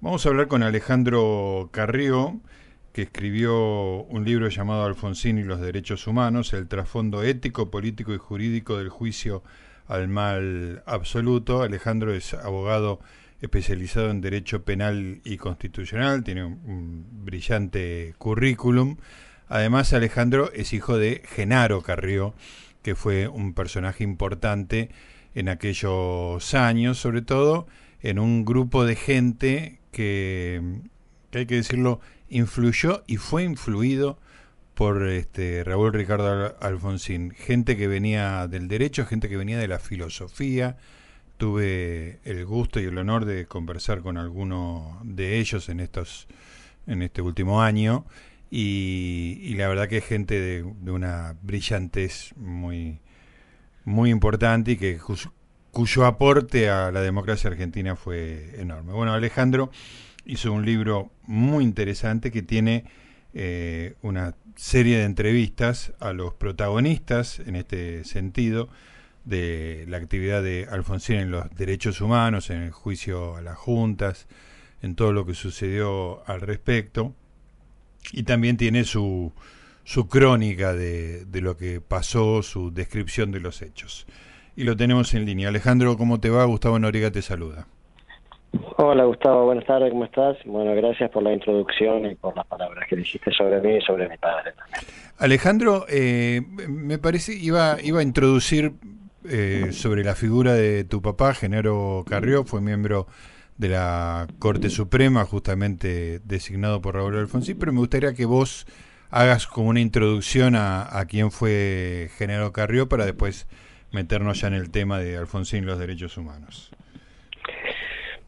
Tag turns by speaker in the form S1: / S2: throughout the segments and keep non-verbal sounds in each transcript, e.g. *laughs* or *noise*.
S1: Vamos a hablar con Alejandro Carrió, que escribió un libro llamado Alfonsín y los derechos humanos, el trasfondo ético, político y jurídico del juicio al mal absoluto. Alejandro es abogado especializado en derecho penal y constitucional, tiene un, brillante currículum. Además, Alejandro es hijo de Genaro Carrió, que fue un personaje importante en aquellos años, sobre todo en un grupo de gente que, hay que decirlo, influyó y fue influido por este Raúl Ricardo Alfonsín, gente que venía del derecho, gente que venía de la filosofía. Tuve el gusto y el honor de conversar con alguno de ellos en estos en este último año y, la verdad que es gente de, una brillantez muy muy importante y que cuyo aporte a la democracia argentina fue enorme. Bueno, Alejandro hizo un libro muy interesante que tiene eh, una serie de entrevistas a los protagonistas en este sentido de la actividad de Alfonsín en los derechos humanos, en el juicio a las juntas, en todo lo que sucedió al respecto. Y también tiene su, su crónica de, de lo que pasó, su descripción de los hechos y lo tenemos en línea. Alejandro, ¿cómo te va? Gustavo Noriega te saluda.
S2: Hola Gustavo, buenas tardes, ¿cómo estás? Bueno, gracias por la introducción y por las palabras que dijiste sobre mí y sobre mi padre también.
S1: Alejandro, eh, me parece, iba, iba a introducir eh, sobre la figura de tu papá, Genaro Carrió, fue miembro de la Corte Suprema, justamente designado por Raúl Alfonsín, pero me gustaría que vos hagas como una introducción a, a quién fue Genaro Carrió para después meternos ya en el tema de Alfonsín y los derechos humanos.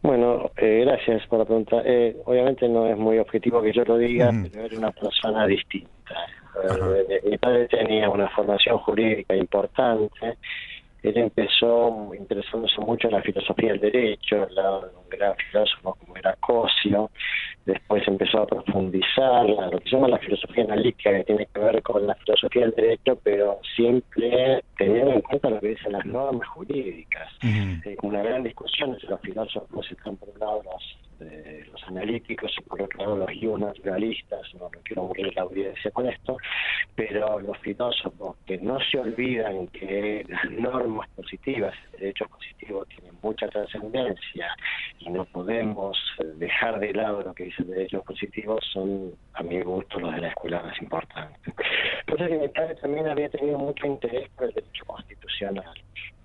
S2: Bueno, eh, gracias por la pregunta. Eh, obviamente no es muy objetivo que yo lo diga, pero era una persona distinta. Eh, mi padre tenía una formación jurídica importante él empezó interesándose mucho en la filosofía del derecho, al lado de un gran filósofo como era Cosio, después empezó a profundizar lo que se llama la filosofía analítica, que tiene que ver con la filosofía del derecho, pero siempre teniendo en cuenta lo que dicen las normas jurídicas. Eh, una gran discusión entre los filósofos están por un lado los los analíticos y por otro lado los naturalistas, no, quiero aburrir la audiencia con esto, pero los filósofos que no se olvidan que las normas positivas, el derecho positivo tienen mucha trascendencia y no podemos dejar de lado lo que dice el derecho positivo, son a mi gusto los de la escuela más importante. Por que mi padre también había tenido mucho interés por el derecho constitucional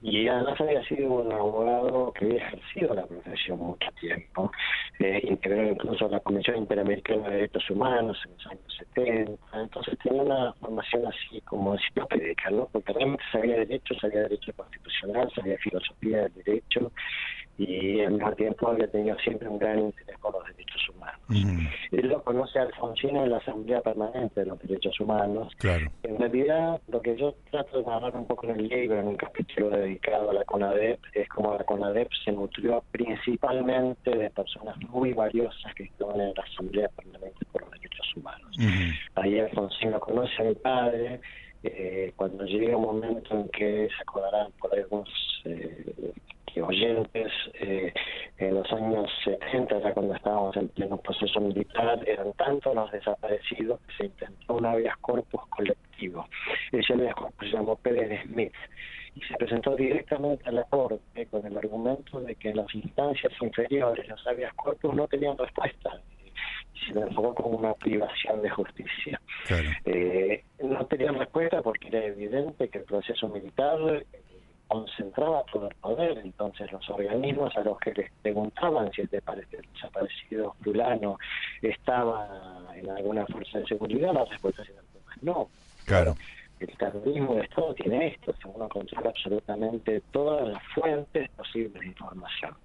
S2: y además había sido un abogado que había ejercido la profesión mucho tiempo, eh, integró incluso la Comisión Interamericana de Derechos Humanos en los años 70, entonces tenía una formación así como enciclopédica, ¿no? porque realmente sabía derecho, sabía derecho constitucional, sabía filosofía del derecho y al mismo tiempo había tenido siempre un gran interés por los derechos humanos. Él lo conoce a Alfonsín en la Asamblea Permanente de los Derechos Humanos.
S1: Claro.
S2: En realidad, lo que yo trato de narrar un poco en el libro, en un capítulo dedicado a la CONADEP, es como la CONADEP se nutrió principalmente de personas muy valiosas que estaban en la Asamblea Permanente por los Derechos Humanos. Ahí Alfonsín lo conoce a mi padre. Eh, cuando llegue un momento en que se acordarán por algunos eh, oyentes, eh, en los años 70, ya cuando estábamos en pleno proceso militar, eran tantos los desaparecidos que se intentó un habeas corpus colectivo. Ese habeas corpus se llamó Pérez Smith y se presentó directamente a la Corte con el argumento de que las instancias inferiores los habeas corpus no tenían respuesta y se le enfocó como una privación de justicia. Eh, no tenían respuesta porque era evidente que el proceso militar concentraba todo el poder, entonces los organismos a los que les preguntaban si el desaparecido fulano estaba en alguna fuerza de seguridad, la respuesta era no.
S1: Claro
S2: el terrorismo de Estado tiene esto, se uno controla absolutamente todas las fuentes posibles de información.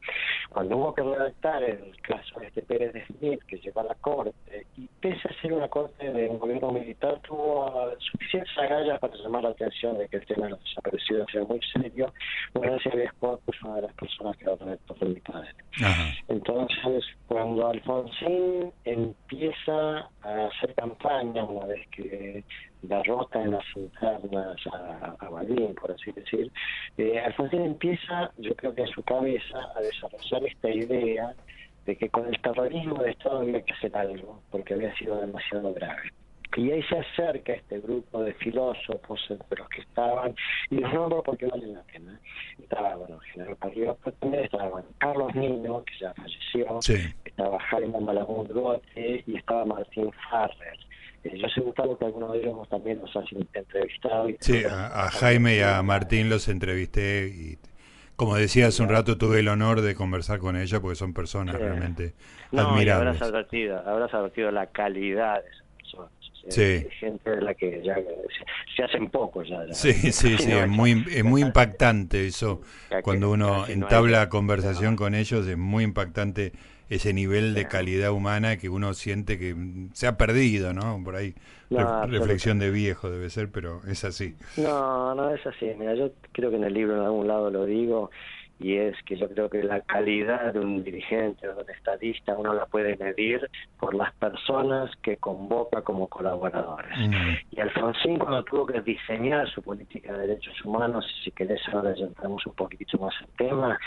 S2: Cuando hubo que redactar el caso de este Pérez de Smith, que llegó a la corte, y pese a ser una corte de un gobierno militar, tuvo suficientes agallas para llamar la atención de que el tema de los desaparecidos era muy serio, bueno, ese es una de las personas que va a mi padre. Entonces, cuando Alfonsín empieza a hacer campaña, una vez que derrota en las internas a, a Balín, por así decir, eh, Alfonsín empieza, yo creo que en su cabeza, a desarrollar esta idea de que con el terrorismo de Estado había que hacer algo, porque había sido demasiado grave. Y ahí se acerca este grupo de filósofos entre los que estaban, y los nombro porque valen la pena. Estaba, bueno, General pero también estaba Carlos Niño, que ya falleció, estaba Jaime Malamud Gote y estaba Martín Farrer. Eh, yo sé, Gustavo, que algunos de ellos también los has entrevistado.
S1: sí, a, Jaime y a Martín los entrevisté y como decía hace un rato, tuve el honor de conversar con ellos porque son personas realmente no, admirables.
S2: habrás advertido, habrás advertido la calidad de esas personas. Sí. gente de la que ya se, hacen poco ya.
S1: sí, sí, *laughs* sí, es muy, es muy impactante eso. *laughs* Cuando uno entabla conversación con ellos es muy impactante ese nivel de calidad humana que uno siente que se ha perdido, ¿no? Por ahí, reflexión de viejo debe ser, pero es así.
S2: No, no es así. Mira, yo creo que en el libro en algún lado lo digo y es que yo creo que la calidad de un dirigente o de un estadista uno la puede medir por las personas que convoca como colaboradores. Mm. Y Alfonsín cuando tuvo que diseñar su política de derechos humanos, si querés ahora ya entramos un poquito más en tema,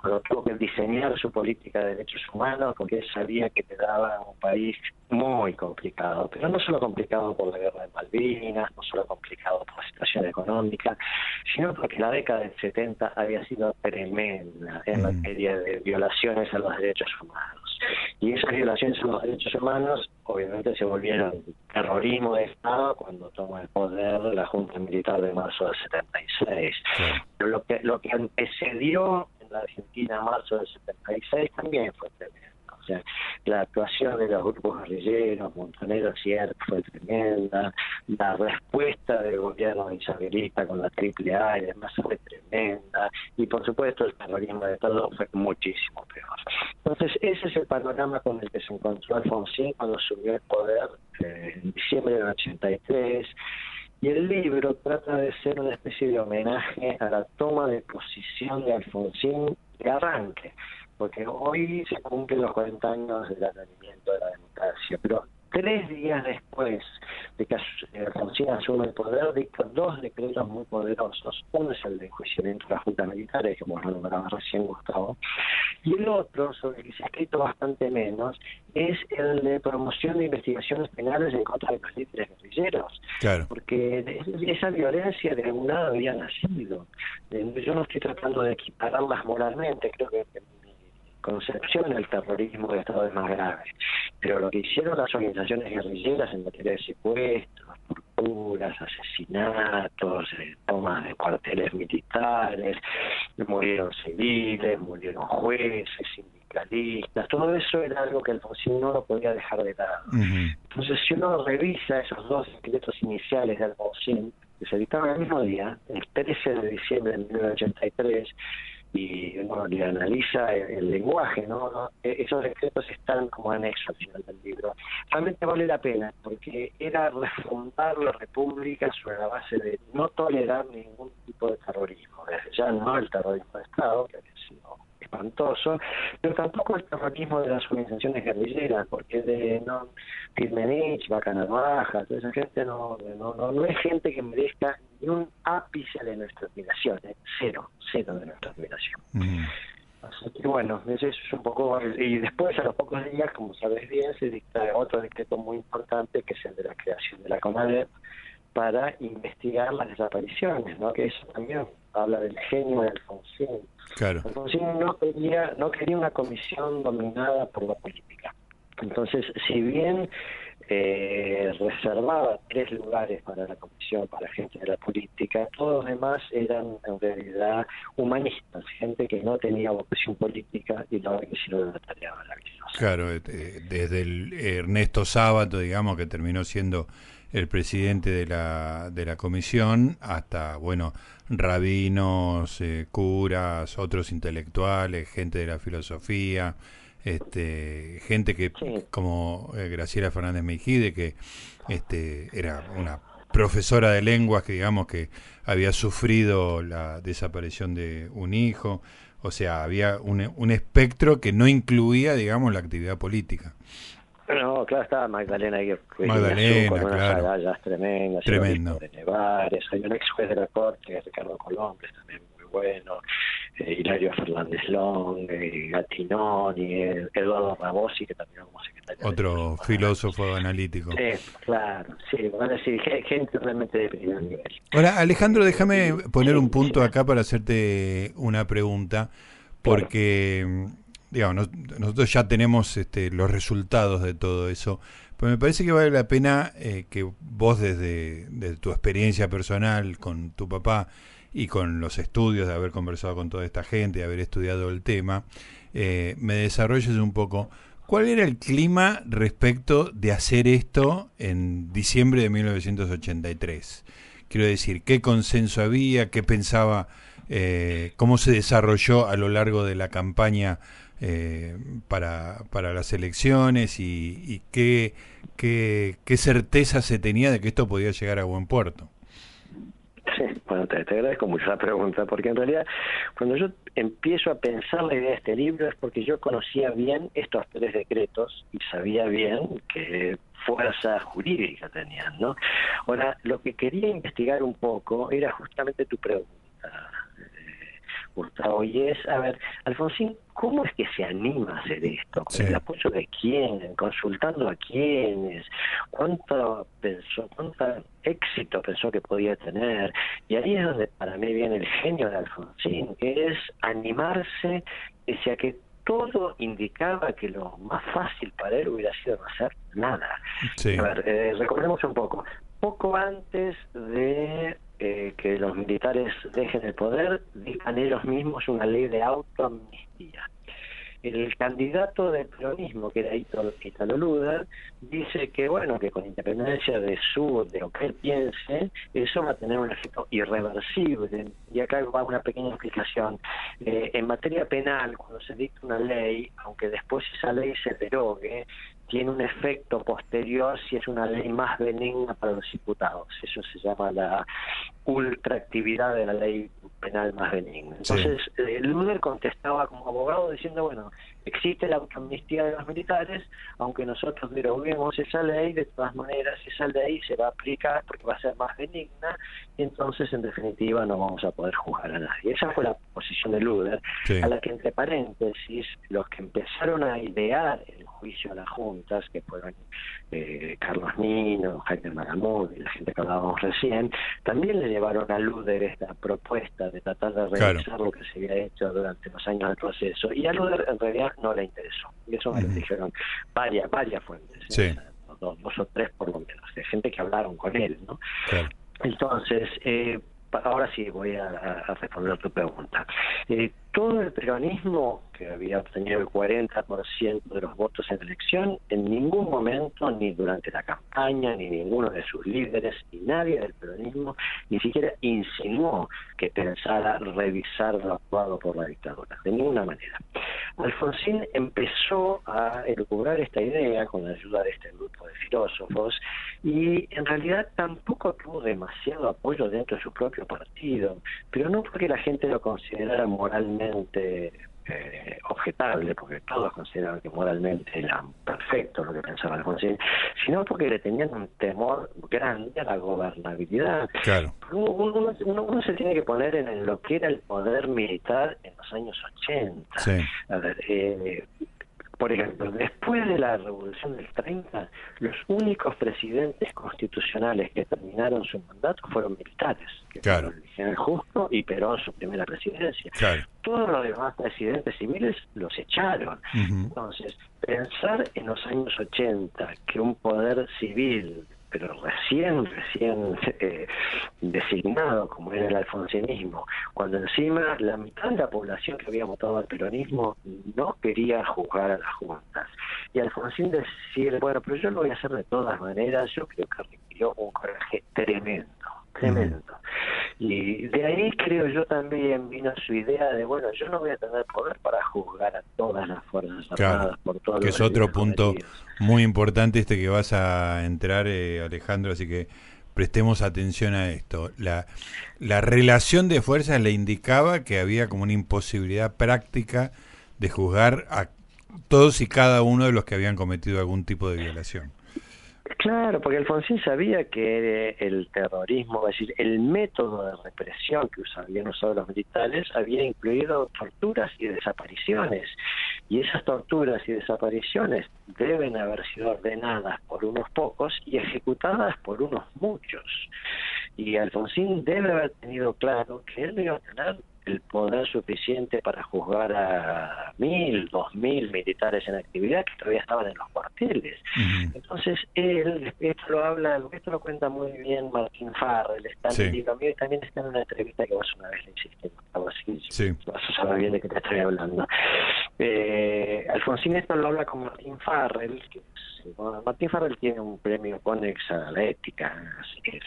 S2: cuando tuvo que diseñar su política de derechos humanos, porque él sabía que te daba un país muy complicado, pero no solo complicado por la guerra de Malvinas, no solo complicado por la situación económica, sino porque la década del 70 había sido tremenda en mm. materia de violaciones a los derechos humanos. Y esas violaciones a los derechos humanos obviamente se volvieron terrorismo de Estado cuando toma el poder la Junta Militar de marzo del 76. Pero lo que, lo que antecedió en la Argentina en marzo del 76 también fue tremendo la actuación de los grupos guerrilleros, Montonero cierto, fue tremenda, la respuesta del gobierno isabelista con la triple A y demás fue tremenda, y por supuesto el terrorismo de Estado fue muchísimo peor. Entonces, ese es el panorama con el que se encontró Alfonsín cuando subió el poder eh, en diciembre del 83. Y el libro trata de ser una especie de homenaje a la toma de posición de Alfonsín de arranque porque hoy se cumplen los 40 años del advenimiento de la democracia, pero tres días después de que Alfonsín asume el poder, dicta dos decretos muy poderosos. Uno es el de enjuiciamiento de las juntas militares, como lo nombraba recién Gustavo, y el otro, sobre el que se ha escrito bastante menos, es el de promoción de investigaciones penales en contra de los líderes guerrilleros. Claro. Porque esa violencia de algún lado había nacido. Yo no estoy tratando de equipararlas moralmente, creo que concepción el terrorismo de Estado es más grave. Pero lo que hicieron las organizaciones guerrilleras en materia de secuestros, torturas, asesinatos, eh, tomas de cuarteles militares, murieron civiles, murieron jueces, sindicalistas, todo eso era algo que el Alfonsín no lo podía dejar de lado. Entonces, si uno revisa esos dos decretos iniciales de Alfonsín, que se editaron el mismo día, el 13 de diciembre de 1983, y bueno, le analiza el, lenguaje, ¿no? E, esos decretos están como anexos al final del libro. Realmente vale la pena, porque era refundar la República sobre la base de no tolerar ningún tipo de terrorismo, desde ya no el terrorismo de Estado, que había sido espantoso, pero tampoco el terrorismo de las organizaciones guerrilleras, porque de no Kirmenich, Vaca toda esa gente no, no, no, es gente que merezca ni un ápice de nuestra admiración, ¿eh? cero, cero de nuestra admiración. Así que bueno, eso es un poco. Y después, a los pocos días, como sabes bien, se dicta otro decreto muy importante que es el de la creación de la CONADEP para investigar las desapariciones, ¿no? que eso también habla del genio de Alfonsín. Claro. Alfonsín no quería, no quería una comisión dominada por la política. Entonces, si bien eh, reservaba tres lugares para la comisión, para gente de la política, todos los demás eran en realidad humanistas, gente que no tenía vocación política y la que hicieron una tarea maravillosa.
S1: Claro, eh, desde el Ernesto Sábato, digamos, que terminó siendo el presidente de la, de la comisión, hasta, bueno, rabinos, eh, curas, otros intelectuales, gente de la filosofía, este, gente que, como eh, Graciela Fernández Mejide, que este, era una profesora de lenguas que, digamos, que había sufrido la desaparición de un hijo, o sea, había un, un espectro que no incluía, digamos, la actividad política.
S2: No, claro, estaba Magdalena que
S1: Magdalena,
S2: con
S1: unas
S2: agallas tremendas.
S1: Tremendo.
S2: De Nevares, hay un ex juez de la corte, Ricardo Colombres, también bueno. eh, Hilario Fernández Long, eh, Gatinoni, Eduardo Rabosi, que también como secretario.
S1: Otro filósofo analítico.
S2: Sí, claro, sí, van a decir gente realmente de primer nivel.
S1: Ahora, Alejandro, déjame poner un punto acá para hacerte una pregunta, porque, digamos, nosotros ya tenemos este, los resultados de todo eso, pues me parece que vale la pena eh, que vos desde, tu experiencia personal con tu papá y con los estudios de haber conversado con toda esta gente, de haber estudiado el tema, eh, me desarrolles un poco. ¿Cuál era el clima respecto de hacer esto en diciembre de 1983? Quiero decir, ¿qué consenso había? ¿Qué pensaba? Eh, ¿Cómo se desarrolló a lo largo de la campaña eh, para, para las elecciones y, qué, qué, certeza se tenía de que esto podía llegar a buen puerto.
S2: Sí, bueno, te, agradezco mucho la pregunta, porque en realidad cuando yo empiezo a pensar la idea de este libro es porque yo conocía bien estos tres decretos y sabía bien que fuerza jurídica tenían, ¿no? Ahora, lo que quería investigar un poco era justamente tu pregunta Gustavo, y es, a ver, Alfonsín, ¿cómo es que se anima a hacer esto? ¿Con el apoyo de quién? ¿Consultando a quiénes? ¿Cuánto pensó, cuánto éxito pensó que podía tener? Y ahí es donde para mí viene el genio de Alfonsín, que es animarse pese a que todo indicaba que lo más fácil para él hubiera sido no hacer nada. A ver, eh, recordemos un poco. Poco antes de eh, que los militares dejen el poder, digan ellos mismos una ley de autoamnistía. El candidato del peronismo, que era Italo Luder, dice que, bueno, que con independencia de su, de lo que él piense, eso va a tener un efecto irreversible. Y acá va una pequeña explicación. Eh, en materia penal, cuando se dicta una ley, aunque después esa ley se derogue, tiene un efecto posterior si es una ley más benigna para los diputados. Eso se llama la ultraactividad de la ley penal más benigna. Entonces, eh, Luder contestaba como abogado diciendo, bueno, existe la amnistía de los militares, aunque nosotros deroguemos esa ley, de todas maneras esa ley se va a aplicar porque va a ser más benigna y entonces en definitiva no vamos a poder juzgar a nadie. Esa fue la posición de Luder, a la que entre paréntesis los que empezaron a idear el juicio a las juntas, que fueron eh, Carlos Nino, Jaime Maramud y la gente que hablábamos recién, también le llevaron a Luder esta propuesta de tratar de revisar lo que se había hecho durante los años del proceso. Y a Luder en realidad no le interesó. Y eso me lo dijeron varias, varias fuentes. ¿eh? Dos, o tres por lo menos, de gente que hablaron con él. ¿no? Entonces, eh, ahora sí voy a, responder a tu pregunta. Eh, todo el peronismo, que había obtenido el 40% de los votos en la elección, en ningún momento, ni durante la campaña, ni ninguno de sus líderes, ni nadie del peronismo, ni siquiera insinuó que pensara revisar lo actuado por la dictadura, de ninguna manera. Alfonsín empezó a elucubrar esta idea con la ayuda de este grupo de filósofos y en realidad tampoco tuvo demasiado apoyo dentro de su propio partido, pero no porque la gente lo considerara moralmente eh, objetable, porque todos consideraban que moralmente era perfecto lo que pensaba Alfonsín, sino porque le tenían un temor grande a la gobernabilidad.
S1: Claro.
S2: Uno, uno, se tiene que poner en lo que era el poder militar en los años 80.
S1: Sí.
S2: A ver, eh, por ejemplo, después de la Revolución del 30, los únicos presidentes constitucionales que terminaron su mandato fueron militares, que
S1: claro.
S2: fueron el general Justo y Perón su primera presidencia. Todos los demás presidentes civiles los echaron. Entonces, pensar en los años 80 que un poder civil pero recién, recién eh, designado como era el alfonsinismo, cuando encima la mitad de la población que había votado al peronismo no quería juzgar a las juntas. Y Alfonsín decir, bueno, pero yo lo voy a hacer de todas maneras, yo creo que requirió un coraje tremendo, tremendo. Y de ahí creo yo también vino su idea de, bueno, yo no voy a tener poder para juzgar a todas las Fuerzas Armadas por todo
S1: Que es otro punto muy importante este que vas a entrar, eh, Alejandro, así que prestemos atención a esto. La, la relación de fuerzas le indicaba que había como una imposibilidad práctica de juzgar a todos y cada uno de los que habían cometido algún tipo de violación.
S2: Claro, porque Alfonsín sabía que el terrorismo, es decir, el método de represión que habían usado los militares había incluido torturas y desapariciones. Y esas torturas y desapariciones deben haber sido ordenadas por unos pocos y ejecutadas por unos muchos. Y Alfonsín debe haber tenido claro que él no iba a tener el poder suficiente para juzgar a mil, dos mil militares en actividad que todavía estaban en los cuarteles. Entonces él, esto lo habla, esto lo cuenta muy bien Martín Farrell, está en el libro mío y también está en una entrevista que vos una vez le hiciste, así, sí. vas a saber bien de qué te estoy hablando. Eh, Alfonsín esto lo habla con Martín Farrell, que Martín Farrell tiene un premio Conex a la ética, así que es,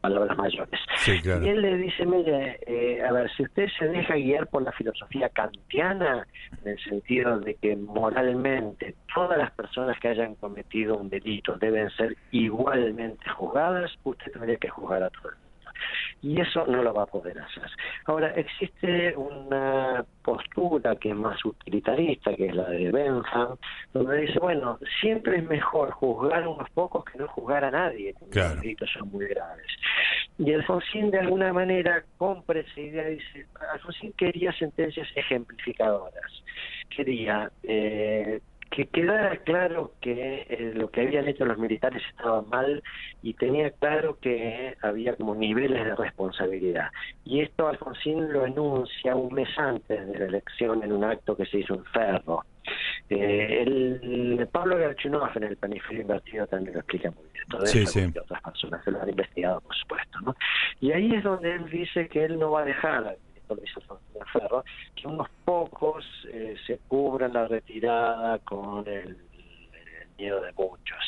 S2: palabras mayores. Y él le dice, mire, eh, a ver, si usted se deja guiar por la filosofía kantiana, en el sentido de que moralmente todas las personas que hayan cometido un delito deben ser igualmente juzgadas, usted tendría que juzgar a todos y eso no lo va a poder hacer. Ahora, existe una postura que es más utilitarista, que es la de Bentham, donde dice, bueno, siempre es mejor juzgar a unos pocos que no juzgar a nadie, claro. los delitos son muy graves. Y Alfonsín de alguna manera compra esa idea, dice, Alfonsín quería sentencias ejemplificadoras, quería eh, que quedara claro que eh, lo que habían hecho los militares estaba mal y tenía claro que había como niveles de responsabilidad. Y esto Alfonsín lo enuncia un mes antes de la elección en un acto que se hizo en Ferro. Eh, el, Pablo Garchunov en el Planificio Invertido también lo explica muy bien. Todo sí, sí. Y otras personas se lo han investigado, por supuesto. ¿no? Y ahí es donde él dice que él no va a dejar Ferro, que unos pocos eh, se cubran la retirada con el, miedo de muchos.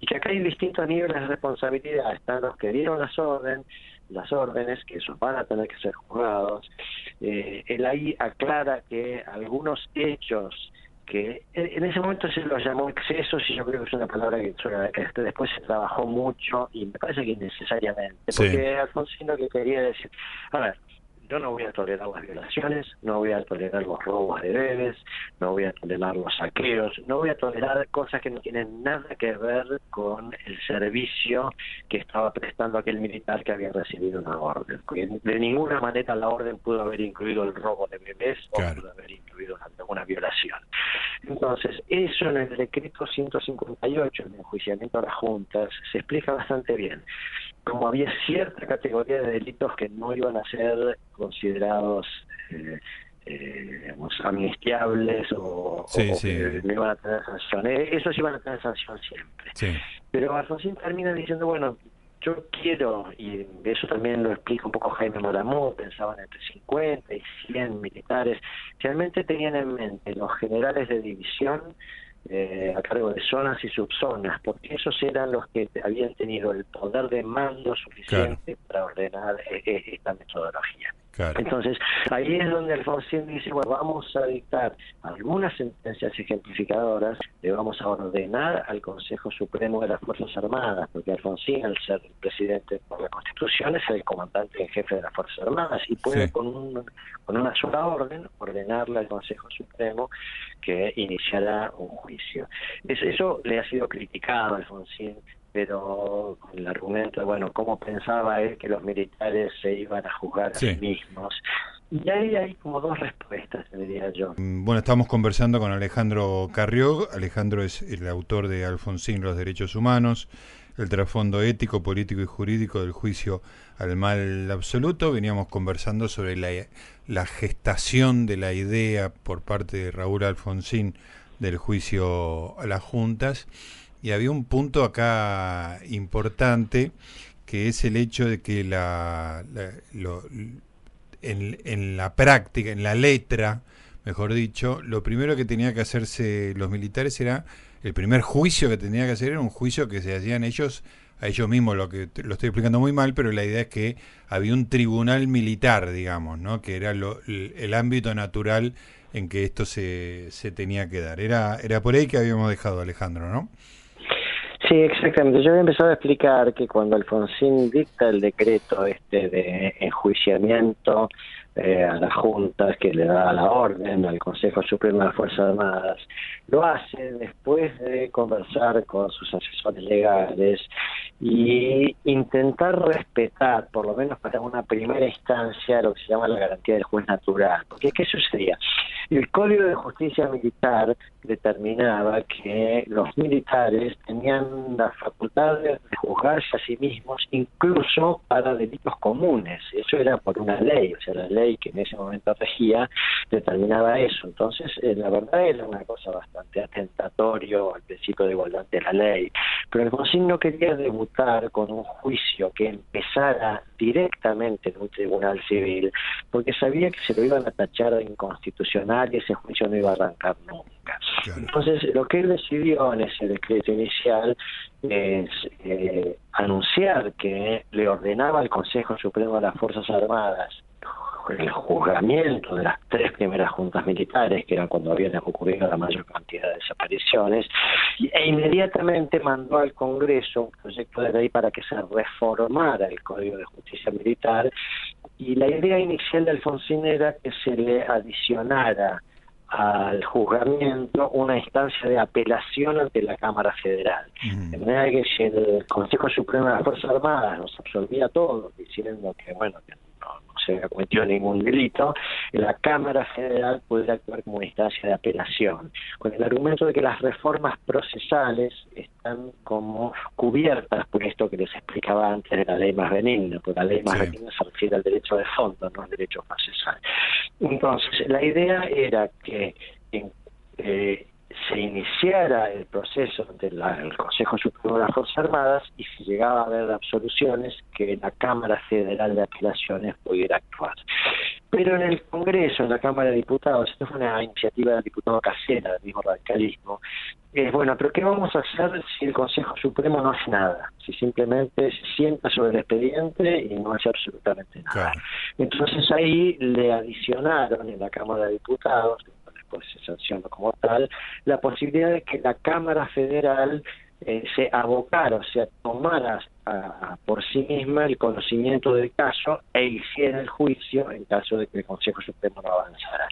S2: Y que acá hay distintos niveles de responsabilidad. Están los que dieron las órdenes, las órdenes, que esos van a tener que ser juzgados. Eh, él ahí aclara que algunos hechos que en ese momento se los llamó excesos y yo creo que es una palabra que, que después se trabajó mucho y me parece que innecesariamente, porque Alfonsín lo que quería decir, a ver, yo no voy a tolerar las violaciones, no voy a tolerar los robos de bebés, no voy a tolerar los saqueos, no voy a tolerar cosas que no tienen nada que ver con el servicio que estaba prestando aquel militar que había recibido una orden. De ninguna manera la orden pudo haber incluido el robo de bebés o pudo haber incluido una, violación. Entonces, eso en el decreto 158, en el enjuiciamiento a las juntas, se explica bastante bien como había cierta categoría de delitos que no iban a ser considerados eh, eh, amnistiables o, que no iban a tener sanción. Eh, esos iban a tener sanción siempre. Pero Alfonsín termina diciendo, bueno, yo quiero, y eso también lo explica un poco Jaime Moramó, pensaban entre 50 y 100 militares, realmente tenían en mente los generales de división eh, a cargo de zonas y subzonas, porque esos eran los que habían tenido el poder de mando suficiente para ordenar eh, eh, esta metodología. Entonces, ahí es donde Alfonsín dice, bueno, vamos a dictar algunas sentencias ejemplificadoras, le vamos a ordenar al Consejo Supremo de las Fuerzas Armadas, porque Alfonsín, al ser presidente por la Constitución, es el comandante en jefe de las Fuerzas Armadas y puede con, un, con una sola orden ordenarle al Consejo Supremo que iniciará un juicio. eso le ha sido criticado a Alfonsín pero con el argumento de, bueno, cómo pensaba él que los militares se iban a juzgar a sí mismos. Y ahí hay como dos respuestas, diría yo.
S1: Mm, bueno, estamos conversando con Alejandro Carrió. Alejandro es el autor de Alfonsín, los derechos humanos, el trasfondo ético, político y jurídico del juicio al mal absoluto. Veníamos conversando sobre la, la gestación de la idea por parte de Raúl Alfonsín del juicio a las juntas y había un punto acá importante que es el hecho de que la, en, en, la práctica, en la letra, mejor dicho, lo primero que tenía que hacerse los militares era, el primer juicio que tenía que hacer era un juicio que se hacían ellos a ellos mismos, lo que lo estoy explicando muy mal, pero la idea es que había un tribunal militar, digamos, ¿no? que era lo, el, ámbito natural en que esto se, se tenía que dar. Era, era por ahí que habíamos dejado, Alejandro, ¿no?
S2: Sí, exactamente. Yo había empezado a explicar que cuando Alfonsín dicta el decreto este de enjuiciamiento eh, a la Junta que le da la orden al Consejo Supremo de las Fuerzas Armadas. Lo hace después de conversar con sus asesores legales y intentar respetar, por lo menos para una primera instancia, lo que se llama la garantía del juez natural. Porque, ¿qué sucedía? El Código de Justicia Militar determinaba que los militares tenían la facultad de juzgarse a sí mismos incluso para delitos comunes. Eso era por una ley, o sea, la ley que en ese momento regía determinaba eso. Entonces, eh, la verdad era una cosa bastante atentatorio al principio de igualdad de la ley. Pero el Consejo no quería debutar con un juicio que empezara directamente en un tribunal civil, porque sabía que se lo iban a tachar de inconstitucional y ese juicio no iba a arrancar nunca. Entonces, lo que él decidió en ese decreto inicial es eh, anunciar que le ordenaba al Consejo Supremo de las Fuerzas Armadas el juzgamiento de las tres primeras juntas militares, que eran cuando habían ocurrido la mayor cantidad de desapariciones, e inmediatamente mandó al Congreso un proyecto de ley para que se reformara el Código de Justicia Militar, y la idea inicial de Alfonsín era que se le adicionara al juzgamiento una instancia de apelación ante la Cámara Federal. De manera que si el Consejo Supremo de las Fuerzas Armadas nos absolvía todo, diciendo que, bueno, que se cometió ningún delito, la Cámara Federal puede actuar como una instancia de apelación, con el argumento de que las reformas procesales están como cubiertas por esto que les explicaba antes de la ley más benigna, porque la ley más benigna se refiere al derecho de fondo, no al derecho procesal. Entonces, la idea era que eh, se iniciara el proceso del Consejo Supremo de las Fuerzas Armadas y si llegaba a haber absoluciones, que la Cámara Federal de Apelaciones pudiera actuar. Pero en el Congreso, en la Cámara de Diputados, esto fue una iniciativa del diputado Casera, del mismo radicalismo, es bueno, pero ¿qué vamos a hacer si el Consejo Supremo no hace nada? Si simplemente se sienta sobre el expediente y no hace absolutamente nada. Entonces ahí le adicionaron en la Cámara de Diputados, pues se sanciona como tal, la posibilidad de que la Cámara Federal eh, se abocara, o sea, tomara por sí misma el conocimiento del caso e hiciera el juicio en caso de que el Consejo Supremo no avanzara.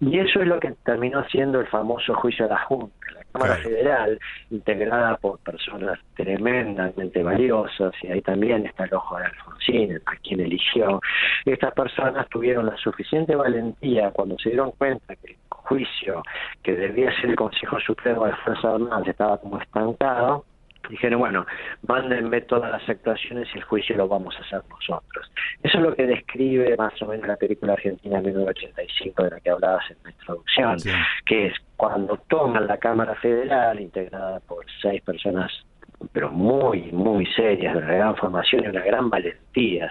S2: Y eso es lo que terminó siendo el famoso juicio de la Junta. La Cámara Federal, integrada por personas tremendamente valiosas, y ahí también está el ojo de Alfonsín, a quien eligió, estas personas tuvieron la suficiente valentía cuando se dieron cuenta que juicio que debía ser el Consejo Supremo de Fuerzas Armadas estaba como estancado, dijeron, bueno, mándenme todas las actuaciones y el juicio lo vamos a hacer nosotros. Eso es lo que describe más o menos la película argentina 1985 de la que hablabas en la introducción, que es cuando toman la Cámara Federal, integrada por seis personas pero muy, muy serias, de una gran formación y una gran valentía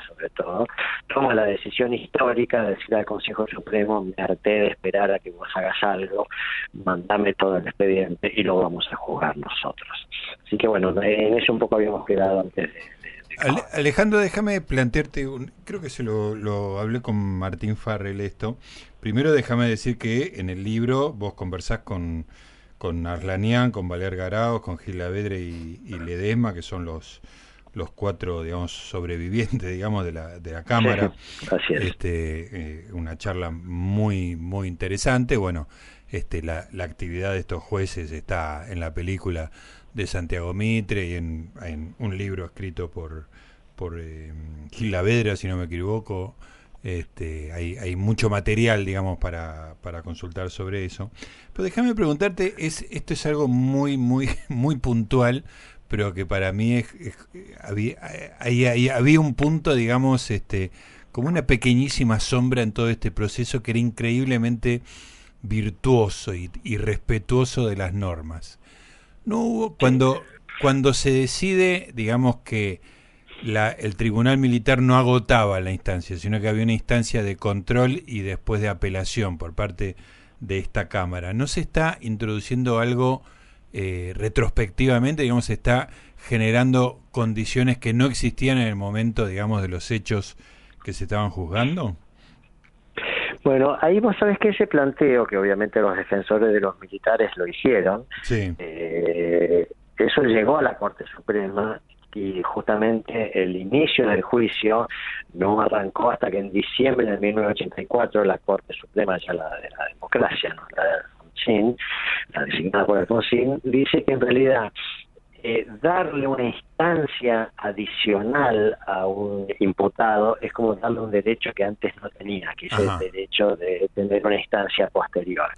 S2: sobre todo, toma la decisión histórica de decir al Consejo Supremo, me harté de esperar a que vos hagas algo, mandame todo el expediente y lo vamos a jugar nosotros. Así que bueno, en eso un poco habíamos quedado antes de...
S1: Alejandro, déjame plantearte, un, creo que se lo, lo hablé con Martín Farrell esto. Primero déjame decir que en el libro vos conversás con con Arlanian, con Valer Garao, con Gil Lavedre y, Ledesma, que son los los cuatro, digamos, sobrevivientes, *laughs* digamos, de la, de la Cámara. Este, eh, una charla muy, muy interesante. Bueno, este, la, la, actividad de estos jueces está en la película de Santiago Mitre y en, en un libro escrito por, por eh, Gil Lavedra, si no me equivoco, este, hay, hay mucho material, digamos, para, para consultar sobre eso. Pero déjame preguntarte, es, esto es algo muy, muy, *laughs* muy puntual, pero que para mí es, había, había un punto, digamos, este, como una pequeñísima sombra en todo este proceso que era increíblemente virtuoso y, y respetuoso de las normas. No hubo, cuando, cuando se decide, digamos que el tribunal militar no agotaba la instancia, sino que había una instancia de control y después de apelación por parte de esta Cámara. ¿No se está introduciendo algo eh, retrospectivamente, digamos, se está generando condiciones que no existían en el momento, digamos, de los hechos que se estaban juzgando?
S2: Bueno, ahí vos sabés que ese planteo, que obviamente los defensores de los militares lo hicieron,
S1: sí.
S2: eh, eso llegó a la Corte Suprema y justamente el inicio del juicio no arrancó hasta que en diciembre de 1984 la Corte Suprema, ya la de la democracia, ¿no? la de Alfonsín, la designada por Alfonsín, dice que en realidad eh, darle una instancia adicional a un imputado es como darle un derecho que antes no tenía, que es el derecho de tener una instancia posterior.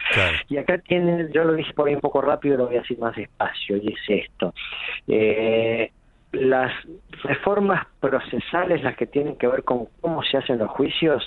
S2: Y acá tienen, yo lo dije por ahí un poco rápido, lo voy a decir más despacio, y es esto. Eh, las reformas procesales, las que tienen que ver con cómo se hacen los juicios,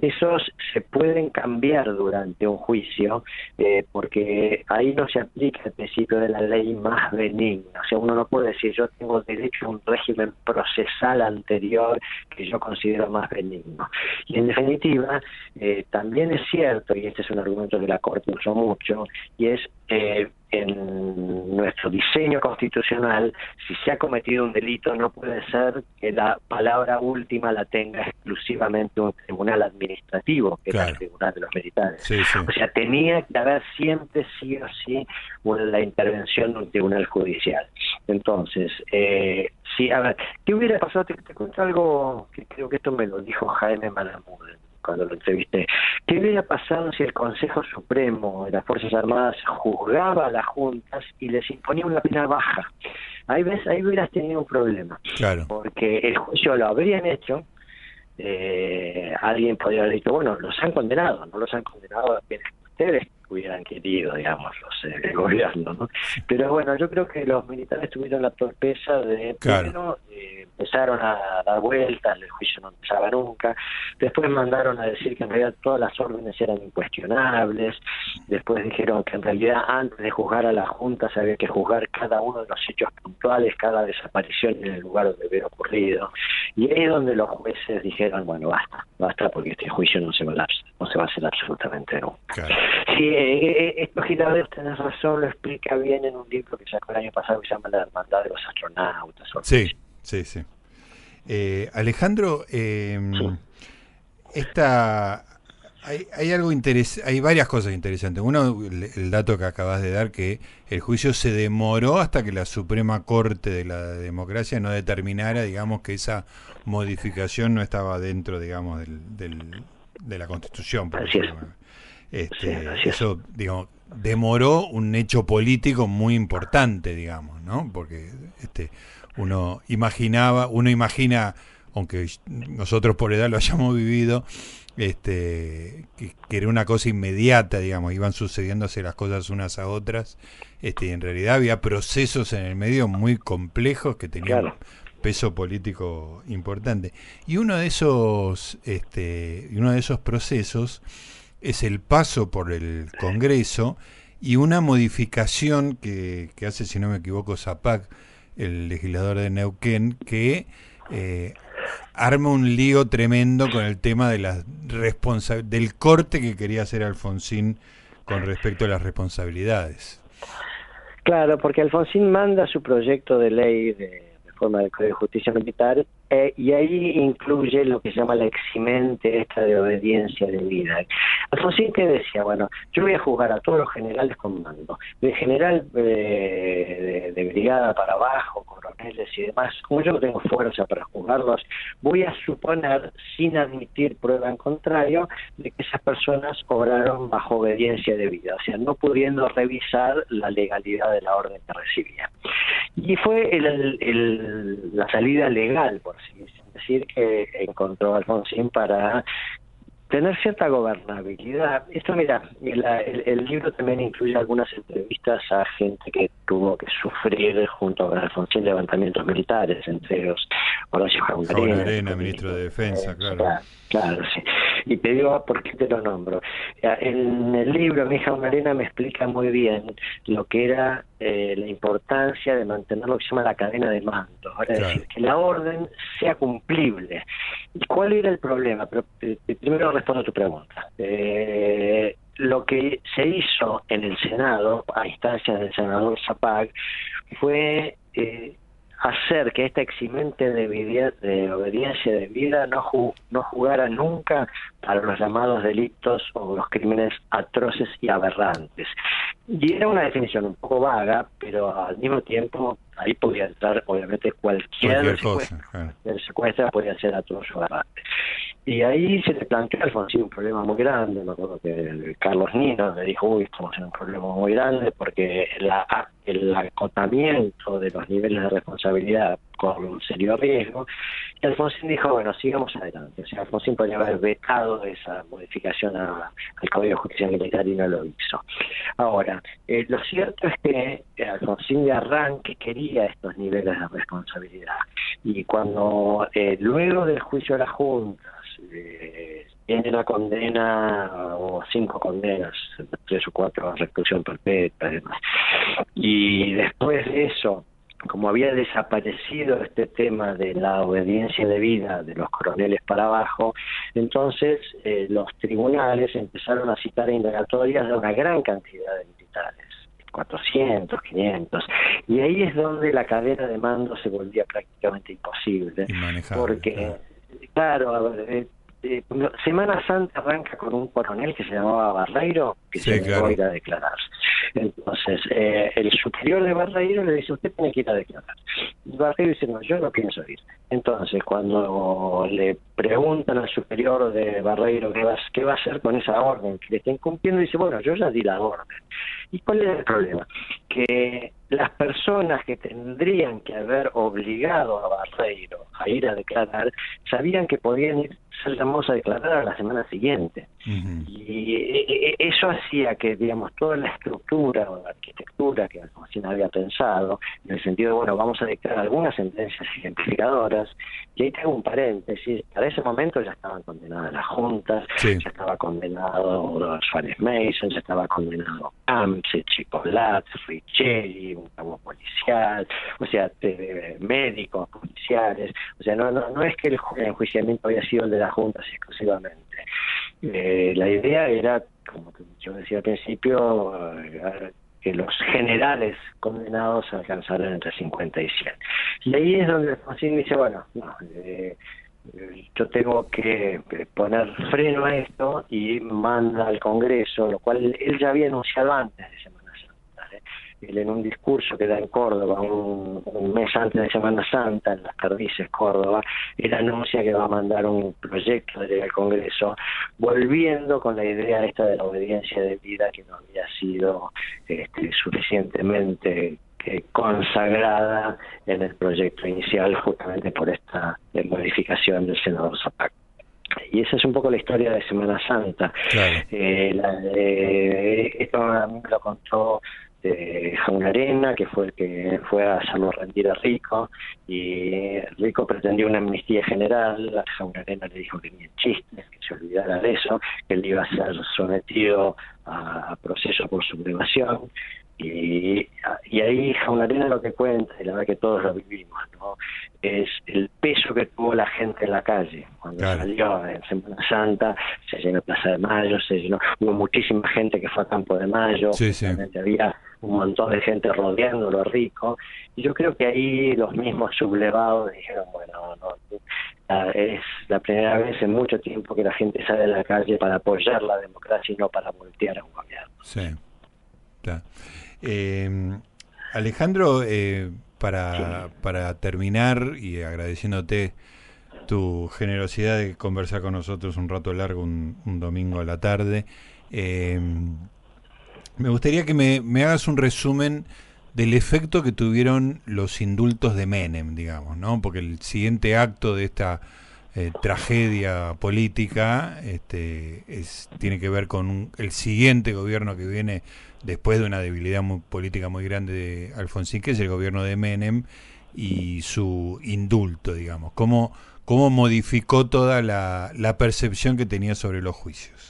S2: esos se pueden cambiar durante un juicio, eh, porque ahí no se aplica el principio de la ley más benigna. O sea, uno no puede decir yo tengo derecho a un régimen procesal anterior que yo considero más benigno. Y en definitiva, eh, también es cierto, y este es un argumento que la Corte usó mucho, y es eh, en nuestro diseño constitucional, si se ha cometido un delito, no puede ser que la palabra última la tenga exclusivamente un tribunal administrativo, que es el tribunal de los militares. O sea, tenía que haber siempre sí o sí la intervención de un tribunal judicial. Entonces, eh, sí, a ver, ¿qué hubiera pasado? Te, te cuento algo que creo que esto me lo dijo Jaime Malamud cuando lo entrevisté. ¿Qué hubiera pasado si el Consejo Supremo de las Fuerzas Armadas juzgaba a las juntas y les imponía una pena baja? Ahí ves, ahí hubieras tenido un problema. Claro. Porque el juicio lo habrían hecho, eh, alguien podría haber dicho, bueno, los han condenado, no los han condenado a ustedes hubieran querido, digamos, los, el gobierno, ¿no? Pero bueno, yo creo que los militares tuvieron la torpeza de, claro. Eh, empezaron a dar vueltas, el juicio no empezaba nunca, después mandaron a decir que en realidad todas las órdenes eran incuestionables, después dijeron que en realidad antes de juzgar a la Junta se había que juzgar cada uno de los hechos puntuales, cada desaparición en el lugar donde hubiera ocurrido, y ahí es donde los jueces dijeron, bueno, basta, basta porque este juicio no se va a, no se va a hacer absolutamente nunca. Sí, eh, eh, esto Gilaver, tenés razón, lo explica bien en un libro que sacó el año pasado que se llama La Hermandad de los Astronautas.
S1: Sí, sí, sí. Eh, Alejandro, eh, esta, hay, hay algo hay varias cosas interesantes. Uno, el, dato que acabas de dar, que el juicio se demoró hasta que la Suprema Corte de la Democracia no determinara, digamos, que esa modificación no estaba dentro, digamos, del, de la Constitución. Por este, eso, digo, demoró un hecho político muy importante, digamos, ¿no? Porque este, uno imaginaba, uno imagina, aunque nosotros por edad lo hayamos vivido, este, que, era una cosa inmediata, digamos, iban sucediéndose las cosas unas a otras, este, y en realidad había procesos en el medio muy complejos que tenían peso político importante. Y uno de esos, este, uno de esos procesos es el paso por el Congreso y una modificación que, que hace, si no me equivoco, Zapac, el legislador de Neuquén, que eh, arma un lío tremendo con el tema de la del corte que quería hacer Alfonsín con respecto a las responsabilidades.
S2: Claro, porque Alfonsín manda su proyecto de ley de reforma del Código de Justicia Militar eh, y ahí incluye lo que se llama la eximente esta de obediencia de vida. Alfonsín que decía, bueno, yo voy a jugar a todos los generales con mando, de general eh, de, brigada para abajo, coroneles y demás, como yo no tengo fuerza para juzgarlos, voy a suponer, sin admitir prueba en contrario, de que esas personas obraron bajo obediencia de vida, o sea, no pudiendo revisar la legalidad de la orden que recibía. Y fue la salida legal, por es decir, que encontró Alfonsín para tener cierta gobernabilidad. Esto, mira, el, libro también incluye algunas entrevistas a gente que tuvo que sufrir junto con Alfonsín levantamientos militares, entre ellos Horacio
S1: Jaunarena, ministro de Defensa, claro.
S2: claro. sí. Y te digo por qué te lo nombro. En el libro, mi hija Marina me explica muy bien lo que era eh, la importancia de mantener lo que se llama la cadena de mando, es decir, que la orden sea cumplible. ¿Y cuál era el problema? Pero, eh, primero respondo a tu pregunta. Eh, lo que se hizo en el Senado, a instancias del senador Zapag, fue eh, hacer que esta eximente de, obediencia de vida no, no jugara nunca para los llamados delitos o los crímenes atroces y aberrantes. Y era una definición un poco vaga, pero al mismo tiempo ahí podía entrar obviamente cualquier, secuestro. El secuestro podía ser a todo su agarrante. Y ahí se le planteó a Alfonsín un problema muy grande. Me acuerdo que Carlos Nino le dijo, uy, estamos en un problema muy grande porque la, el acotamiento de los niveles de responsabilidad con un serio riesgo. Y Alfonsín dijo, bueno, sigamos adelante. O sea, Alfonsín podría haber vetado esa modificación al Código de Justicia Militar y no lo hizo. Ahora, eh, lo cierto es que Alfonsín de arranque quería estos niveles de responsabilidad. Y cuando eh, luego del juicio de las juntas eh, tiene la condena o cinco condenas, tres o cuatro reclusión perpetua y después de eso como había desaparecido este tema de la obediencia de vida de los coroneles para abajo, entonces eh, los tribunales empezaron a citar indagatorias de una gran cantidad de militares. 400, 500, y ahí es donde la cadena de mando se volvía prácticamente imposible, porque, claro, a ver, eh, Semana Santa arranca con un coronel que se llamaba Barreiro, que se negó a ir a declarar. Entonces, eh, el superior de Barreiro le dice, usted tiene que ir a declarar. Y Barreiro dice, no, yo no pienso ir. Entonces, cuando le preguntan al superior de Barreiro qué va, qué va a hacer con esa orden que le está incumpliendo, dice, bueno, yo ya di la orden. ¿Y cuál es el problema? Que las personas que tendrían que haber obligado a Barreiro a ir a declarar sabían que podían ir, ser llamados a declarar a la semana siguiente. Y e, e, eso hacía que, digamos, toda la estructura o la arquitectura que Alfonsín había pensado, en el sentido de, bueno, vamos a dictar algunas sentencias ejemplificadoras, y ahí tengo un paréntesis, para ese momento ya estaban condenadas las juntas, ya estaba condenado Suárez Mason, ya estaba condenado Amce, Chicolat, Richelli, un cabo policial, o sea, médicos, policiales, o sea, no, no, no es que el enjuiciamiento había sido el de las juntas exclusivamente. Eh, la idea era, como yo decía al principio, eh, que los generales condenados alcanzaran entre 50 y 100. Y ahí es donde Alfonsín dice, bueno, eh, yo tengo que poner freno a esto y manda al Congreso, lo cual él ya había anunciado antes de. ¿eh? Él en un discurso que da en Córdoba un, mes antes de Semana Santa, en las Cardices, Córdoba, él anuncia que va a mandar un proyecto de al Congreso, volviendo con la idea esta de la obediencia de vida que no había sido este, suficientemente que consagrada en el proyecto inicial justamente por esta modificación del senador Zapata. Y esa es un poco la historia de Semana Santa. Eh, la, esto me lo contó de Arena, que fue el que fue a hacerlo rendir a Rico, y Rico pretendió una amnistía general, Arena le dijo que ni en chistes, que se olvidara de eso, que él iba a ser sometido a proceso por sublevación, y, y ahí Arena lo que cuenta, y la verdad que todos lo vivimos, ¿no? es el peso que tuvo la gente en la calle. Cuando salió en Semana Santa, se llenó Plaza de Mayo, se llenó, hubo muchísima gente que fue a Campo de Mayo, sí, había un montón de gente rodeando lo rico, y yo creo que ahí los mismos sublevados dijeron, bueno, no, es la primera vez en mucho tiempo que la gente sale a la calle para apoyar la democracia y no para voltear a un gobierno.
S1: Sí, eh, Alejandro, eh, para, para terminar y agradeciéndote tu generosidad de conversar con nosotros un rato largo, un, domingo a la tarde, eh, me gustaría que me, me, hagas un resumen del efecto que tuvieron los indultos de Menem, digamos, ¿no? Porque el siguiente acto de esta eh, tragedia política este, es, tiene que ver con el siguiente gobierno que viene después de una debilidad muy, política muy grande de Alfonsín, que es el gobierno de Menem y su indulto, digamos. ¿Cómo, cómo modificó toda la, la percepción que tenía sobre los juicios?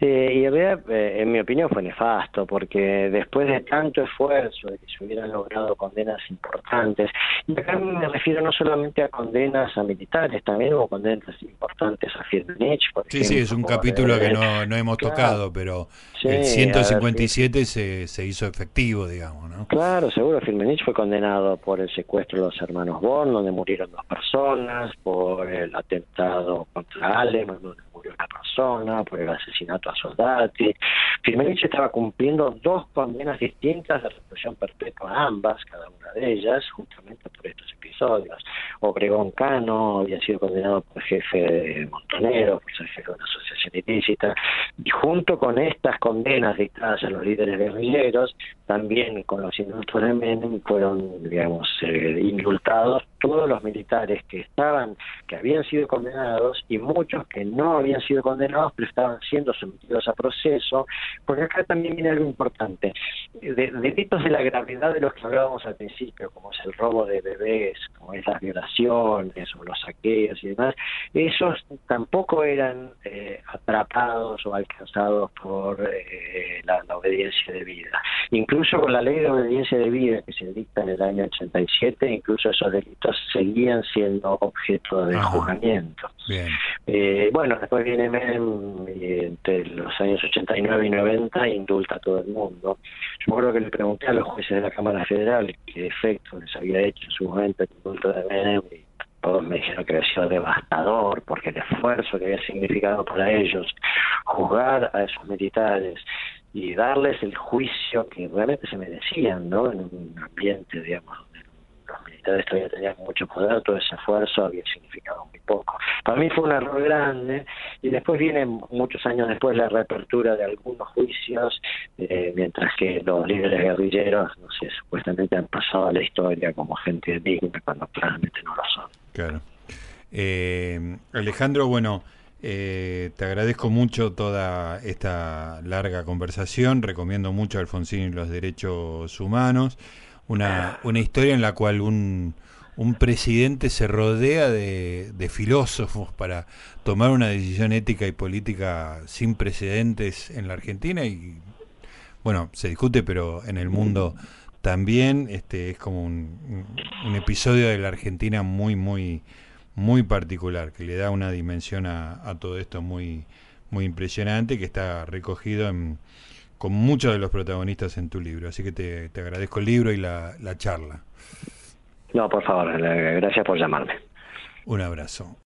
S2: Eh, y en realidad, eh, en mi opinión, fue nefasto, porque después de tanto esfuerzo, de que se hubieran logrado condenas importantes, y acá me refiero no solamente a condenas a militares, también hubo condenas importantes a Firmenich,
S1: por Sí, sí, es un capítulo que no, no hemos tocado, pero el 157 se, se hizo efectivo, digamos, ¿no?
S2: Claro, seguro, Firmenich fue condenado por el secuestro de los hermanos Born, donde murieron dos personas, por el atentado contra Alemán, donde murió una persona, por el asesinato a soldati. Firmenich estaba cumpliendo dos condenas distintas de reclusión perpetua ambas, cada una de ellas, justamente por estos episodios. Obregón Cano había sido condenado por jefe de Montonero, por ser jefe de una asociación ilícita, y junto con estas condenas dictadas a los líderes guerrilleros, también con los indultos de Menem fueron, digamos, eh, indultados todos los militares que estaban, que habían sido condenados y muchos que no habían sido condenados, pero estaban siendo sometidos a proceso, porque acá también viene algo importante. De, delitos de la gravedad de los que hablábamos al principio, como es el robo de bebés, como es las violaciones o los saqueos y demás, esos tampoco eran eh, atrapados o alcanzados por eh, la, la obediencia de vida. Incluso con la ley de obediencia de vida que se dicta en el año 87, incluso esos delitos seguían siendo objeto de juzgamiento. Eh, bueno, después viene Menem y entre los años 89 y 90 indulta a todo el mundo. Yo creo que le pregunté a los jueces de la Cámara Federal qué efecto les había hecho en su momento el indulto de Menem y todos me dijeron que había sido devastador porque el esfuerzo que había significado para ellos juzgar a esos militares y darles el juicio que realmente se merecían, ¿no? En un ambiente, digamos, los militares todavía tenían mucho poder, todo ese esfuerzo había significado muy poco. Para mí fue un error grande y después viene muchos años después la reapertura de algunos juicios, eh, mientras que los líderes guerrilleros, no sé, supuestamente han pasado a la historia como gente digna cuando claramente no lo son.
S1: Claro. Eh, Alejandro, bueno, eh, te agradezco mucho toda esta larga conversación, recomiendo mucho a Alfonsín y los derechos humanos una, una historia en la cual un, un presidente se rodea de, de, filósofos para tomar una decisión ética y política sin precedentes en la Argentina y bueno, se discute, pero en el mundo también este es como un, un episodio de la Argentina muy, muy, muy particular, que le da una dimensión a, a todo esto muy, muy impresionante, que está recogido en con muchos de los protagonistas en tu libro. Así que te, te agradezco el libro y la, la charla.
S2: No, por favor, gracias por llamarme.
S1: Un abrazo.